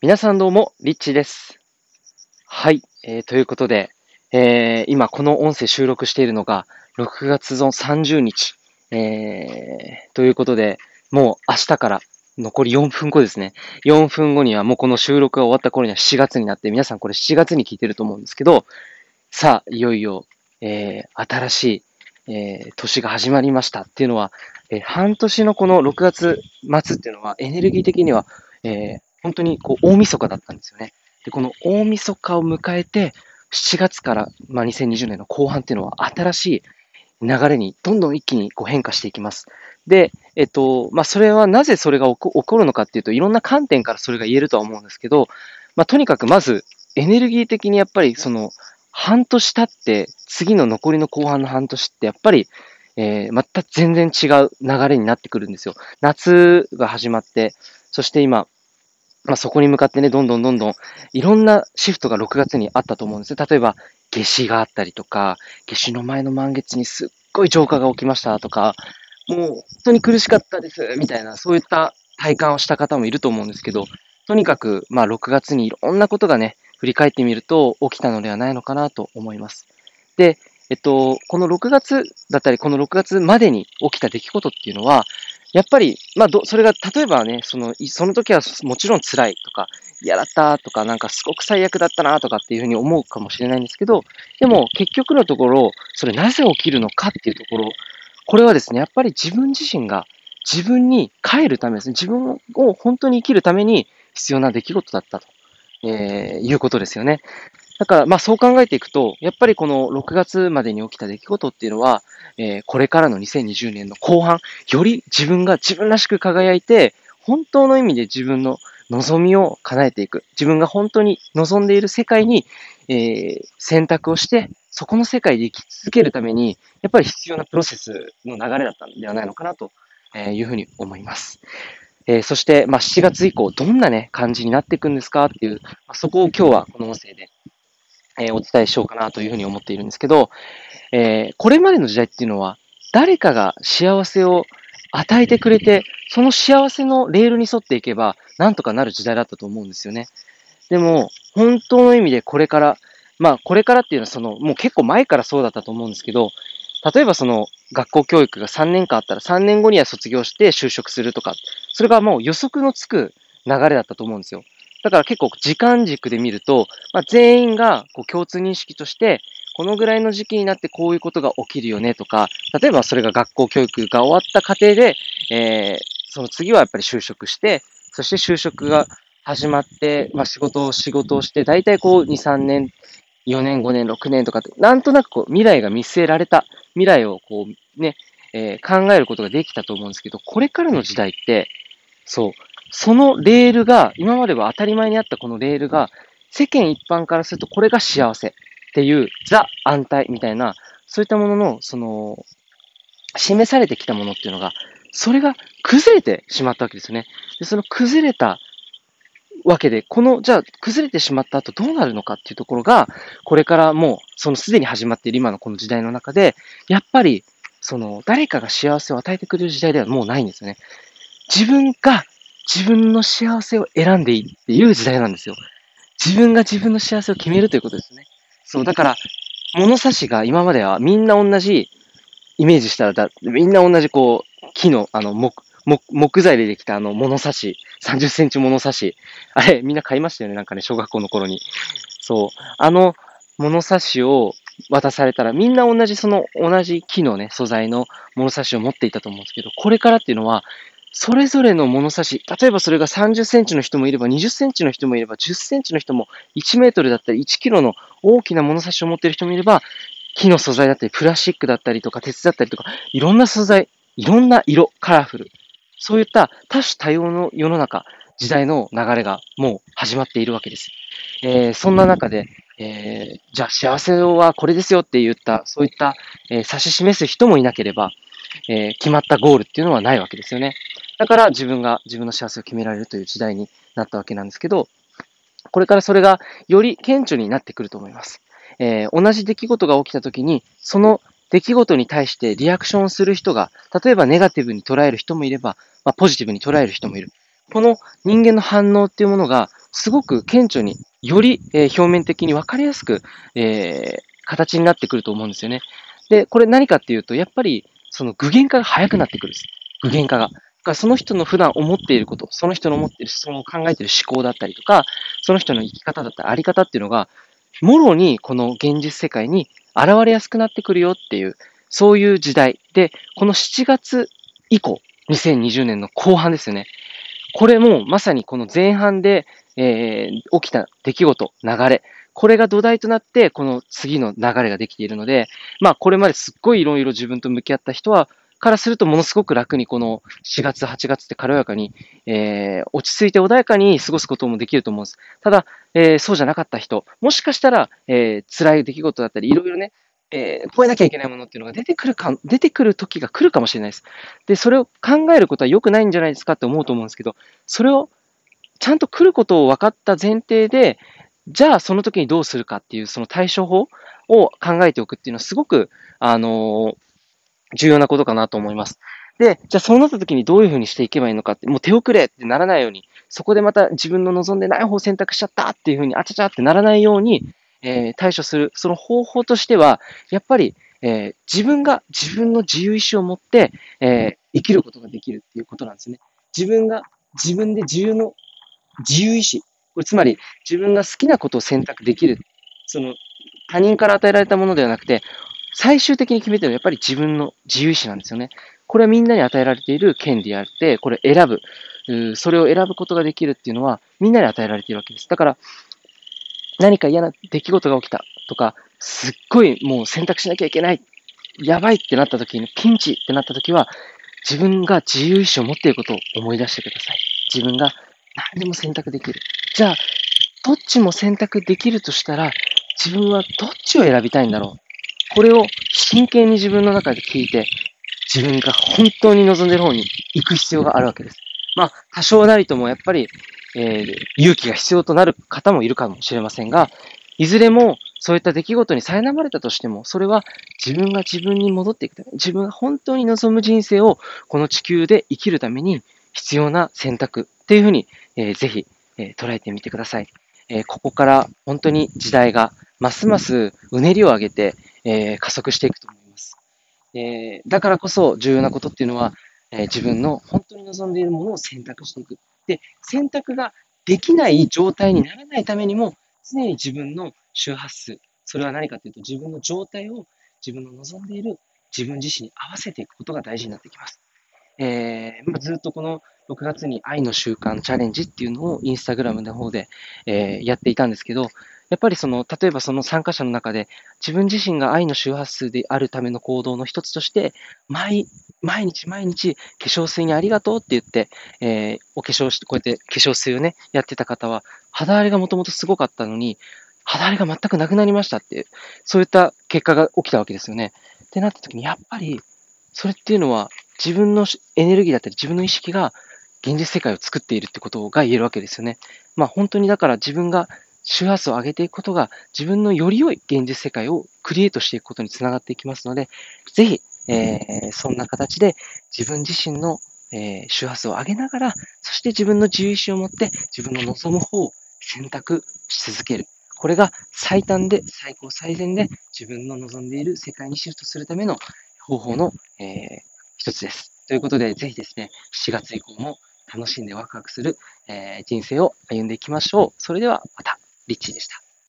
皆さんどうも、リッチーです。はい、えー、ということで、えー、今この音声収録しているのが、6月の30日、えー、ということで、もう明日から残り4分後ですね。4分後にはもうこの収録が終わった頃には7月になって、皆さんこれ7月に聞いてると思うんですけど、さあ、いよいよ、えー、新しい、えー、年が始まりましたっていうのは、えー、半年のこの6月末っていうのは、エネルギー的には、えー、本当にこう大晦日だったんですよね。で、この大晦日を迎えて、7月から、まあ、2020年の後半っていうのは新しい流れにどんどん一気にこう変化していきます。で、えっと、まあ、それはなぜそれが起こるのかっていうと、いろんな観点からそれが言えるとは思うんですけど、まあ、とにかくまず、エネルギー的にやっぱりその、半年経って、次の残りの後半の半年って、やっぱり、えー、また全然違う流れになってくるんですよ。夏が始まって、そして今、まあ、そこに向かってね、どんどんどんどん、いろんなシフトが6月にあったと思うんですよ。例えば、夏至があったりとか、夏至の前の満月にすっごい浄化が起きましたとか、もう本当に苦しかったです、みたいな、そういった体感をした方もいると思うんですけど、とにかく、まあ、6月にいろんなことがね、振り返ってみると起きたのではないのかなと思います。で、えっと、この6月だったり、この6月までに起きた出来事っていうのは、やっぱり、まあ、ど、それが、例えばね、その、その時はもちろん辛いとか、嫌だったとか、なんかすごく最悪だったなとかっていうふうに思うかもしれないんですけど、でも結局のところ、それなぜ起きるのかっていうところ、これはですね、やっぱり自分自身が自分に帰るためですね、自分を本当に生きるために必要な出来事だったと、えー、いうことですよね。だから、まあそう考えていくと、やっぱりこの6月までに起きた出来事っていうのは、えー、これからの2020年の後半、より自分が自分らしく輝いて、本当の意味で自分の望みを叶えていく。自分が本当に望んでいる世界に、えー、選択をして、そこの世界で生き続けるために、やっぱり必要なプロセスの流れだったんではないのかなというふうに思います。えー、そして、まあ、7月以降、どんなね、感じになっていくんですかっていう、まあ、そこを今日はこの音声で、えー、お伝えしようかなというふうに思っているんですけど、えー、これまでの時代っていうのは、誰かが幸せを与えてくれて、その幸せのレールに沿っていけば、なんとかなる時代だったと思うんですよね。でも、本当の意味でこれから、まあ、これからっていうのは、その、もう結構前からそうだったと思うんですけど、例えばその、学校教育が3年間あったら、3年後には卒業して就職するとか、それがもう予測のつく流れだったと思うんですよ。だから結構時間軸で見ると、まあ、全員がこう共通認識として、このぐらいの時期になってこういうことが起きるよねとか、例えばそれが学校教育が終わった過程で、えー、その次はやっぱり就職して、そして就職が始まって、まあ仕事を仕事をして、大体こう2、3年、4年、5年、6年とかって、なんとなくこう未来が見据えられた、未来をこうね、えー、考えることができたと思うんですけど、これからの時代って、そう、そのレールが、今までは当たり前にあったこのレールが、世間一般からするとこれが幸せっていう、ザ・安泰みたいな、そういったものの、その、示されてきたものっていうのが、それが崩れてしまったわけですよね。で、その崩れたわけで、この、じゃあ、崩れてしまった後どうなるのかっていうところが、これからもう、そのすでに始まっている今のこの時代の中で、やっぱり、その、誰かが幸せを与えてくれる時代ではもうないんですよね。自分が自分の幸せを選んでいいっていう時代なんですよ。自分が自分の幸せを決めるということですね。そう、だから、物差しが今まではみんな同じ、イメージしたらだ、みんな同じこう、木の、あの、木、木、材でできたあの物差し、30センチ物差し。あれ、みんな買いましたよね、なんかね、小学校の頃に。そう。あの物差しを渡されたら、みんな同じその、同じ木のね、素材の物差しを持っていたと思うんですけど、これからっていうのは、それぞれの物差し、例えばそれが30センチの人もいれば、20センチの人もいれば、10センチの人も、1メートルだったり、1キロの大きな物差しを持っている人もいれば、木の素材だったり、プラスチックだったりとか、鉄だったりとか、いろんな素材、いろんな色、カラフル。そういった多種多様の世の中、時代の流れがもう始まっているわけです。えー、そんな中で、えー、じゃあ幸せはこれですよって言った、そういった、えー、指し示す人もいなければ、え決まったゴールっていうのはないわけですよね。だから自分が自分の幸せを決められるという時代になったわけなんですけど、これからそれがより顕著になってくると思います。えー、同じ出来事が起きたときに、その出来事に対してリアクションする人が、例えばネガティブに捉える人もいれば、まあ、ポジティブに捉える人もいる。この人間の反応っていうものが、すごく顕著に、より、えー、表面的に分かりやすく、えー、形になってくると思うんですよね。で、これ何かっていうと、やっぱり、その具現化が早くなってくるんです。具現化が。かその人の普段思っていること、その人の思っている、その考えている思考だったりとか、その人の生き方だったり、あり方っていうのが、もろにこの現実世界に現れやすくなってくるよっていう、そういう時代で、この7月以降、2020年の後半ですよね。これもまさにこの前半で、えー、起きた出来事、流れ、これが土台となって、この次の流れができているので、まあ、これまですっごいいろいろ自分と向き合った人は、からするとものすごく楽にこの4月、8月って軽やかに、えー、落ち着いて穏やかに過ごすこともできると思うんです。ただ、えー、そうじゃなかった人、もしかしたら、えー、辛い出来事だったり、いろいろね、えー、超えなきゃいけないものっていうのが出てくるか、出てくる時が来るかもしれないです。で、それを考えることは良くないんじゃないですかって思うと思うんですけど、それをちゃんと来ることを分かった前提で、じゃあその時にどうするかっていうその対処法を考えておくっていうのはすごく、あのー、重要なことかなと思います。で、じゃあそうなった時にどういうふうにしていけばいいのかって、もう手遅れってならないように、そこでまた自分の望んでない方を選択しちゃったっていうふうに、あちゃちゃってならないように、えー、対処する、その方法としては、やっぱり、えー、自分が自分の自由意志を持って、えー、生きることができるっていうことなんですね。自分が自分で自由の、自由意志。これつまり、自分が好きなことを選択できる。その、他人から与えられたものではなくて、最終的に決めてるのはやっぱり自分の自由意志なんですよね。これはみんなに与えられている権利であって、これ選ぶ。それを選ぶことができるっていうのは、みんなに与えられているわけです。だから、何か嫌な出来事が起きたとか、すっごいもう選択しなきゃいけない、やばいってなった時に、ピンチってなった時は、自分が自由意志を持っていることを思い出してください。自分が何でも選択できる。じゃあ、どっちも選択できるとしたら、自分はどっちを選びたいんだろう。これを真剣に自分の中で聞いて、自分が本当に望んでる方に行く必要があるわけです。まあ、多少なりともやっぱり、えー、勇気が必要となる方もいるかもしれませんが、いずれもそういった出来事に苛まれたとしても、それは自分が自分に戻っていくため、自分が本当に望む人生をこの地球で生きるために必要な選択っていうふうに、えー、ぜひ、えー、捉えてみてください。えー、ここから本当に時代がますますうねりを上げて、えー、加速していくと思います。えー、だからこそ重要なことっていうのは、え自分の本当に望んでいるものを選択していく。で、選択ができない状態にならないためにも、常に自分の周波数、それは何かというと、自分の状態を自分の望んでいる自分自身に合わせていくことが大事になってきます。えー、ずっとこの6月に愛の習慣チャレンジっていうのをインスタグラムの方で、えー、やっていたんですけど、やっぱりその、例えばその参加者の中で、自分自身が愛の周波数であるための行動の一つとして、毎、毎日毎日化粧水にありがとうって言って、えー、お化粧して、こうやって化粧水をね、やってた方は、肌荒れがもともとすごかったのに、肌荒れが全くなくなりましたっていう、そういった結果が起きたわけですよね。ってなった時に、やっぱり、それっていうのは、自分のエネルギーだったり、自分の意識が現実世界を作っているってことが言えるわけですよね。まあ本当にだから自分が周波数を上げていくことが自分のより良い現実世界をクリエイトしていくことにつながっていきますので、ぜひ、えー、そんな形で自分自身の、えー、周波数を上げながら、そして自分の自由意志を持って自分の望む方を選択し続ける。これが最短で最高最善で自分の望んでいる世界にシフトするための方法の、えー、一つです。ということで、ぜひですね、7月以降も楽しんでワクワクする、えー、人生を歩んでいきましょう。それではまた。リッチーでした。